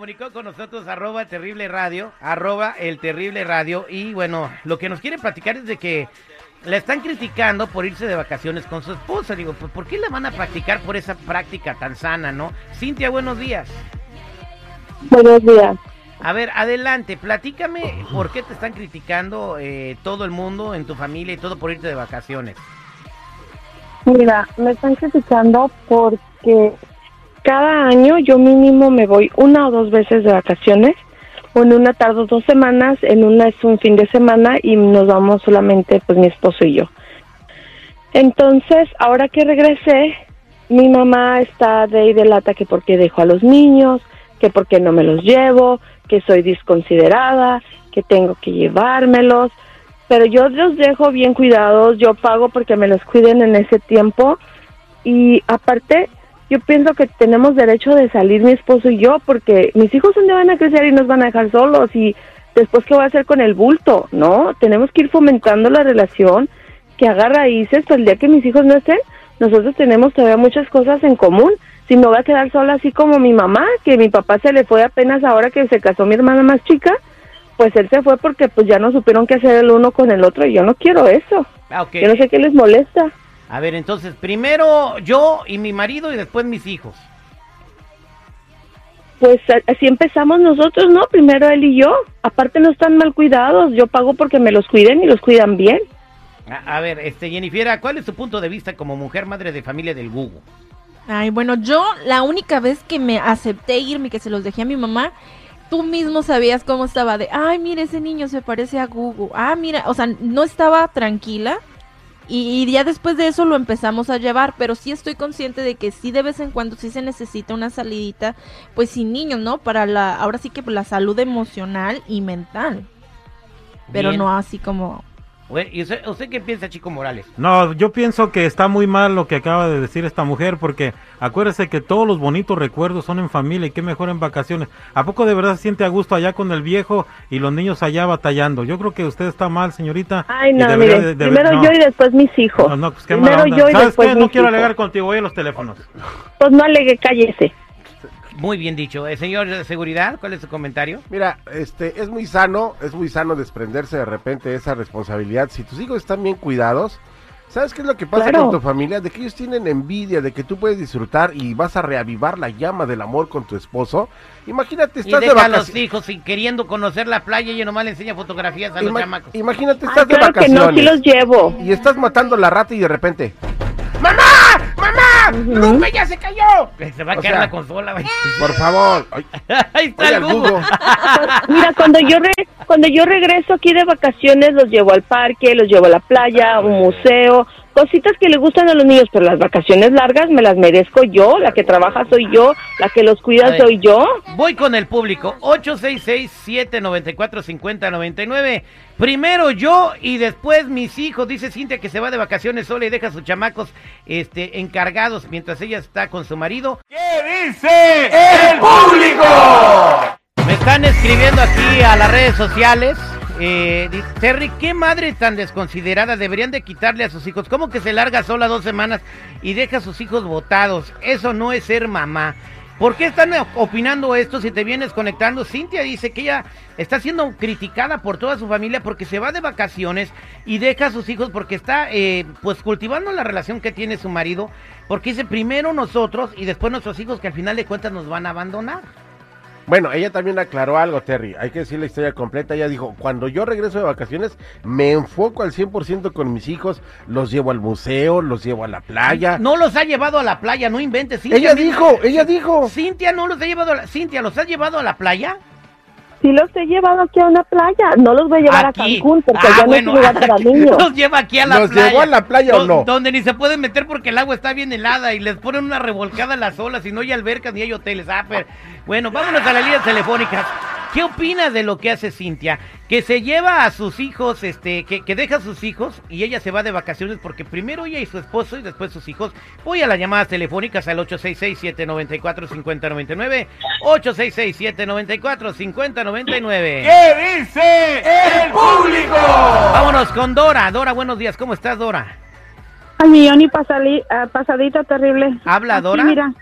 Comunicó con nosotros, arroba terrible radio, arroba el terrible radio. Y bueno, lo que nos quiere platicar es de que la están criticando por irse de vacaciones con su esposa. Digo, pues ¿por qué la van a practicar por esa práctica tan sana, no? Cintia, buenos días. Buenos días. A ver, adelante, platícame por qué te están criticando eh, todo el mundo en tu familia y todo por irte de vacaciones. Mira, me están criticando porque cada año yo mínimo me voy una o dos veces de vacaciones. En una tardo dos semanas, en una es un fin de semana y nos vamos solamente pues mi esposo y yo. Entonces, ahora que regresé, mi mamá está de ahí de lata que porque dejo a los niños, que porque no me los llevo, que soy desconsiderada, que tengo que llevármelos, pero yo los dejo bien cuidados, yo pago porque me los cuiden en ese tiempo y aparte yo pienso que tenemos derecho de salir mi esposo y yo porque mis hijos dónde van a crecer y nos van a dejar solos y después qué voy a hacer con el bulto, ¿no? Tenemos que ir fomentando la relación que haga raíces para el día que mis hijos no estén, nosotros tenemos todavía muchas cosas en común. Si me voy a quedar sola así como mi mamá, que mi papá se le fue apenas ahora que se casó mi hermana más chica, pues él se fue porque pues ya no supieron qué hacer el uno con el otro y yo no quiero eso. Ah. Yo no sé qué les molesta. A ver, entonces, primero yo y mi marido y después mis hijos. Pues así empezamos nosotros, ¿no? Primero él y yo. Aparte no están mal cuidados, yo pago porque me los cuiden y los cuidan bien. A, a ver, este, Jennifer, ¿cuál es tu punto de vista como mujer madre de familia del Google? Ay, bueno, yo la única vez que me acepté irme y que se los dejé a mi mamá, tú mismo sabías cómo estaba de, ay, mira, ese niño se parece a Google. Ah, mira, o sea, no estaba tranquila. Y, y ya después de eso lo empezamos a llevar, pero sí estoy consciente de que sí de vez en cuando sí se necesita una salidita, pues sin niños, ¿no? Para la, ahora sí que la salud emocional y mental. Pero Bien. no así como ¿Y usted, usted qué piensa, Chico Morales? No, yo pienso que está muy mal lo que acaba de decir esta mujer, porque acuérdese que todos los bonitos recuerdos son en familia y qué mejor en vacaciones. ¿A poco de verdad se siente a gusto allá con el viejo y los niños allá batallando? Yo creo que usted está mal, señorita. Ay, no, debería mire, de- de- primero no. yo y después mis hijos. No, no, pues qué primero mala onda. yo y ¿Sabes después qué? No quiero hijos. alegar contigo, voy a los teléfonos. Pues no alegue, cállese. Muy bien dicho. Eh, señor de seguridad, ¿cuál es su comentario? Mira, este, es muy sano, es muy sano desprenderse de repente de esa responsabilidad. Si tus hijos están bien cuidados, ¿sabes qué es lo que pasa Claro. con tu familia? De que ellos tienen envidia, de que tú puedes disfrutar y vas a reavivar la llama del amor con tu esposo. Imagínate, Y estás de deja a los vacaciones. hijos y queriendo conocer la playa y nomás le enseña fotografías a los chamacos. imagínate, Ay, estás de claro que no, sí vacaciones los llevo. y estás matando la rata y de repente. ¡Lupe ya se cayó! Se va a O quedar sea, la consola, güey. Por favor. Ay, Ahí está oye, el Google. Google. Mira, cuando yo re- cuando yo regreso aquí de vacaciones, los llevo al parque, los llevo a la playa, a un museo, cositas que le gustan a los niños, pero las vacaciones largas me las merezco yo, la que trabaja soy yo, la que los cuida ver. soy yo. Voy con el público. 866-794-5099. Primero yo y después mis hijos. Dice Cintia que se va de vacaciones sola y deja a sus chamacos este, encargados mientras ella está con su marido. ¿Qué dice el público? Me están escribiendo aquí a las redes sociales. Eh, Terry, ¿qué madre tan desconsiderada deberían de quitarle a sus hijos? ¿Cómo que se larga sola dos semanas y deja a sus hijos botados? Eso no es ser mamá. ¿Por qué están opinando esto si te vienes conectando? Cintia dice que ella está siendo criticada por toda su familia porque se va de vacaciones y deja a sus hijos porque está eh, pues cultivando la relación que tiene su marido. Porque dice primero nosotros y después nuestros hijos que al final de cuentas nos van a abandonar. Bueno, ella también aclaró algo, Terry. Hay que decir la historia completa. Ella dijo, cuando yo regreso de vacaciones, me enfoco al 100% con mis hijos, los llevo al museo, los llevo a la playa. No los ha llevado a la playa, no inventes. Cintia ella dijo, ella dijo. Cintia no los ha llevado a la... Cintia, ¿los has llevado a la playa? Sí los he llevado aquí a una playa, no los voy a llevar Aquí. a Cancún porque Ah, allá bueno, no es lugar para niños. Los lleva aquí a la ¿Los playa. llevó a la playa o no? Donde ni se pueden meter porque el agua está bien helada y les ponen una revolcada a las olas y no hay albercas ni hay hoteles. Ah, pero... Bueno, vámonos a las líneas telefónicas. ¿Qué opinas de lo que hace Cintia? Que se lleva a sus hijos, este, que, que deja a sus hijos y ella se va de vacaciones porque primero ella y su esposo y después sus hijos. Voy a las llamadas telefónicas al 866-794-5099. 866-794-5099. ¿Qué dice el público? Vámonos con Dora. Dora, buenos días. ¿Cómo estás, Dora? Al millón y ah, pasadita terrible. ¿Habla Aquí, Dora? Mira.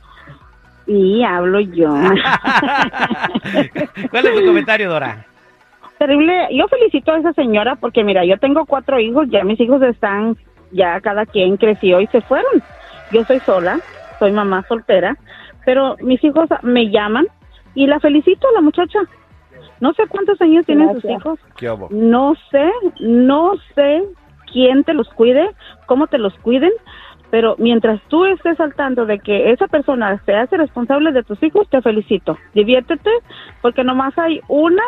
Sí, hablo yo. ¿Cuál es tu comentario, Dora? Terrible. Yo felicito a esa señora porque mira, yo tengo cuatro hijos, ya mis hijos están, ya cada quien creció y se fueron. Yo soy sola, soy mamá soltera, pero mis hijos me llaman y la felicito a la muchacha. No sé cuántos años tienen sus hijos. No sé, no sé quién te los cuide, cómo te los cuiden, pero mientras tú estés al tanto de que esa persona se hace responsable de tus hijos, te felicito. Diviértete, porque nomás hay una,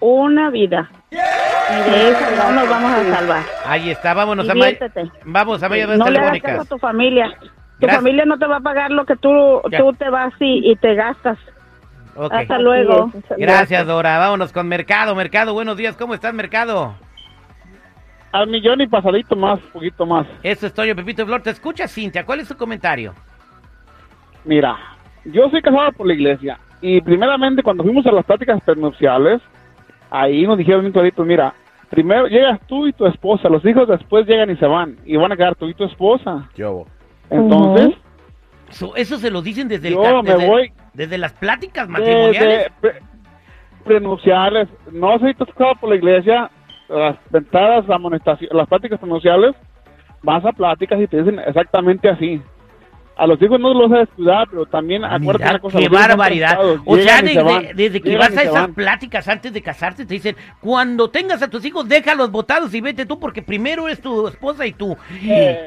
una vida. Y de eso no nos vamos a salvar. Ahí está, vámonos a Diviértete. Vamos a No le hagas caso a tu familia. Tu Gracias. familia no te va a pagar lo que tú, Ya. tú te vas y, y te gastas. Ok. Hasta luego. Gracias, Dora. Vámonos con Mercado. Mercado, buenos días. ¿Cómo estás, Mercado? Al millón y pasadito más, poquito más. Eso es Toyo Pepito Flor. Te escucha, Cintia. ¿Cuál es tu comentario? Mira, yo soy casado por la iglesia y primeramente cuando fuimos a las pláticas prenupciales, ahí nos dijeron bien clarito, mira, primero llegas tú y tu esposa, los hijos después llegan y se van y van a quedar tú y tu esposa. ¿Qué hubo? Entonces, So- eso se lo dicen desde, el yo me desde, voy desde las pláticas matrimoniales. desde pre- prenupciales, no soy casado por la iglesia, las ventadas, la amonestación, las pláticas prenupciales, vas a pláticas y te dicen exactamente así. A los hijos no los vas a descuidar, pero también acuérdate Mira, una cosa. qué barbaridad. O sea, desde, van, desde que vas a esas van. pláticas antes de casarte, te dicen, cuando tengas a tus hijos, déjalos botados y vete tú, porque primero es tu esposa y tú.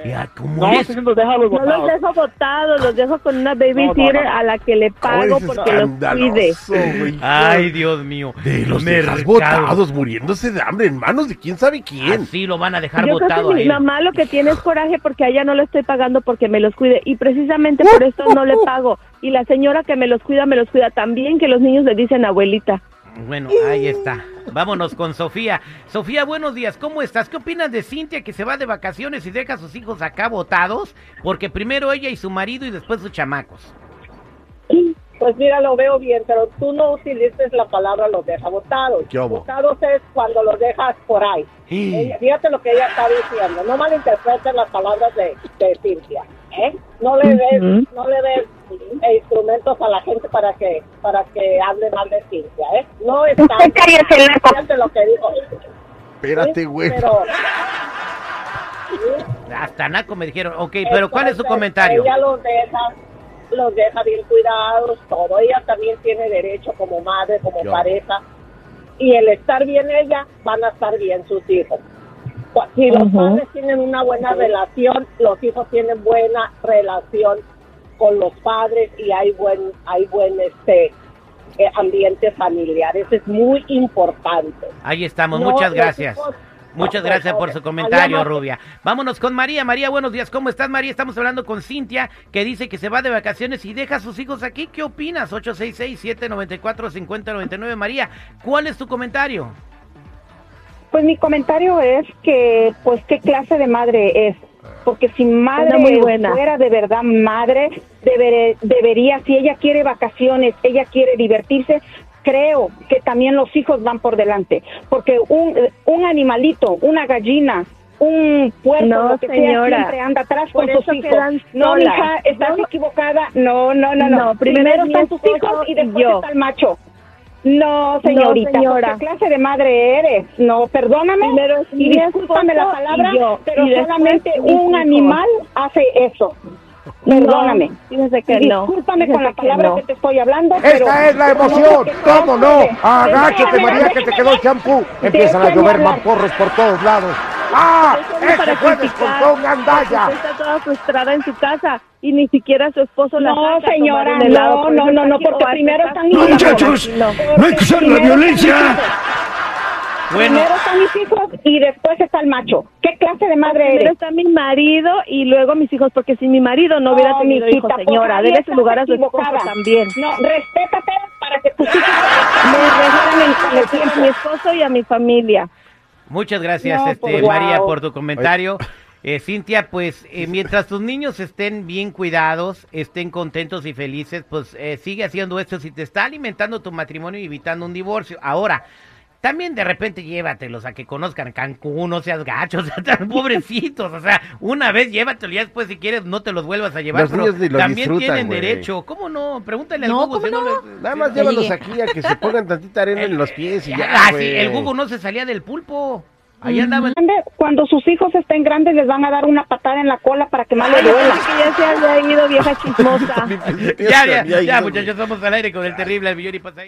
Ya, ¿cómo No, eres? estoy diciendo déjalos No los dejo botados, los dejo con una babysitter No, no, no. a la que le pago porque los cuide. Ay, Dios mío. De los dejas botados, muriéndose de hambre en manos de quién sabe quién. Así lo van a dejar Yo creo botado que a mi él. mamá lo que tiene es coraje porque a ella no le estoy pagando porque me los cuide y precisamente por esto no le pago. Y la señora que me los cuida, me los cuida también que los niños le dicen abuelita. Bueno, ahí está. Vámonos con Sofía. Sofía, buenos días. ¿Cómo estás? ¿Qué opinas de Cintia que se va de vacaciones y deja a sus hijos acá botados? Porque primero ella y su marido y después sus chamacos. Pues mira, lo veo bien, pero tú no utilices la palabra los deja botados. ¿Qué hubo? Botados es cuando los dejas por ahí. Fíjate lo que ella está diciendo. No malinterpreten las palabras de, de Cintia. ¿Eh? No le des, no le des eh, instrumentos a la gente para que para que hable mal de Cintia. ¿eh? No está. Fíjate lo que dijo. Espérate, güey. Pero Hasta Naco me dijeron, ok, pero ¿cuál es su comentario? Ella los deja, los deja bien cuidados, todo. Ella también tiene derecho como madre, como Yo. pareja. Y el estar bien ella, van a estar bien sus hijos. Si los padres tienen una buena relación, los hijos tienen buena relación con los padres y hay buen, hay buen este eh, ambiente familiar. Eso es muy importante. Ahí estamos, No, muchas gracias. hijos- Muchas gracias por su comentario, Rubia. Vámonos con María. María, buenos días. ¿Cómo estás, María? Estamos hablando con Cintia, que dice que se va de vacaciones y deja a sus hijos aquí. ¿Qué opinas? 866-794-5099. María, ¿cuál es tu comentario? Pues mi comentario es que, pues, ¿qué clase de madre es? Porque si madre Una muy buena. fuera de verdad madre, deber- debería, si ella quiere vacaciones, ella quiere divertirse, creo que también los hijos van por delante. Porque un, un animalito, una gallina, un puerco, No, lo que sea, señora. siempre anda atrás Por con sus hijos. No, mija, estás No. equivocada. No, no, no, no. No, primero están tus hijos y y después yo. está el macho. No, señorita, señora. ¿qué clase de madre eres? No, perdóname. Primero y discúlpame la palabra, yo, pero solamente un animal hace eso. Perdóname. No, fíjese que no. discúlpame fíjese con la que palabra no. que te estoy hablando. Esta pero es la emoción, ¿cómo no? Agáchate, María, que te quedó el champú. Empiezan a llover mamporros por todos lados. ¡Ah! Solo para con Gandaya. porque Usted está toda frustrada en su casa y ni siquiera su esposo la No, saca a señora, un helado, no, no, eso no, no, porque primero está están no, hijos. no. no hay que usar la Primero están violencia. mis hijos. Bueno, Primero están mis hijos y después está el macho. ¿Qué clase de madre Primero eres? está mi marido y luego mis hijos, porque si mi marido no hubiera No, tenido hijos, señora, dele su lugar a su esposo también. No, respétate para que tus hijos Me regalan con el a mi tiempo. esposo y a mi familia. Muchas gracias, No, este, pues, María, por tu comentario. Eh, Cintia, pues eh, mientras tus niños estén bien cuidados, estén contentos y felices, pues eh, sigue haciendo esto. Si te está alimentando tu matrimonio y evitando un divorcio. Ahora, también de repente llévatelos a que conozcan Cancún, no seas gachos, o sea, tan pobrecitos, o sea, una vez llévatelos, ya después si quieres no te los vuelvas a llevar, Los pero niños ni lo también disfrutan, tienen güey. derecho, ¿cómo no? Pregúntale al No, Google, ¿cómo si no no? le- Nada más llévalos aquí a que se pongan tantita arena en los pies y ya, Ah, sí, el Google no se salía del pulpo, ahí andaba el... Grande, Cuando sus hijos estén grandes les van a dar una patada en la cola para que más les duela. que ya se había ido, vieja chismosa. Ya, ya, ya, ido, muchachos, somos al aire con el terrible al millón y pasa